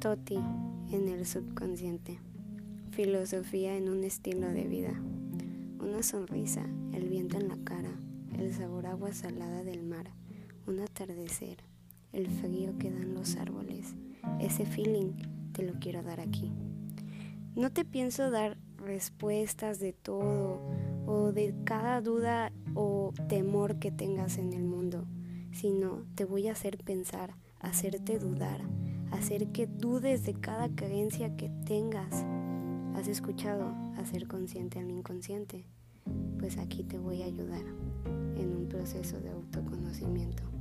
Toti en el subconsciente. Filosofía en un estilo de vida. Una sonrisa, el viento en la cara, el sabor agua salada del mar, un atardecer, el frío que dan los árboles. Ese feeling te lo quiero dar aquí. No te pienso dar respuestas de todo o de cada duda o temor que tengas en el mundo, sino te voy a hacer pensar, hacerte dudar, hacer que dudes de cada creencia que tengas. ¿Has escuchado hacer consciente al inconsciente? Pues aquí te voy a ayudar en un proceso de autoconocimiento.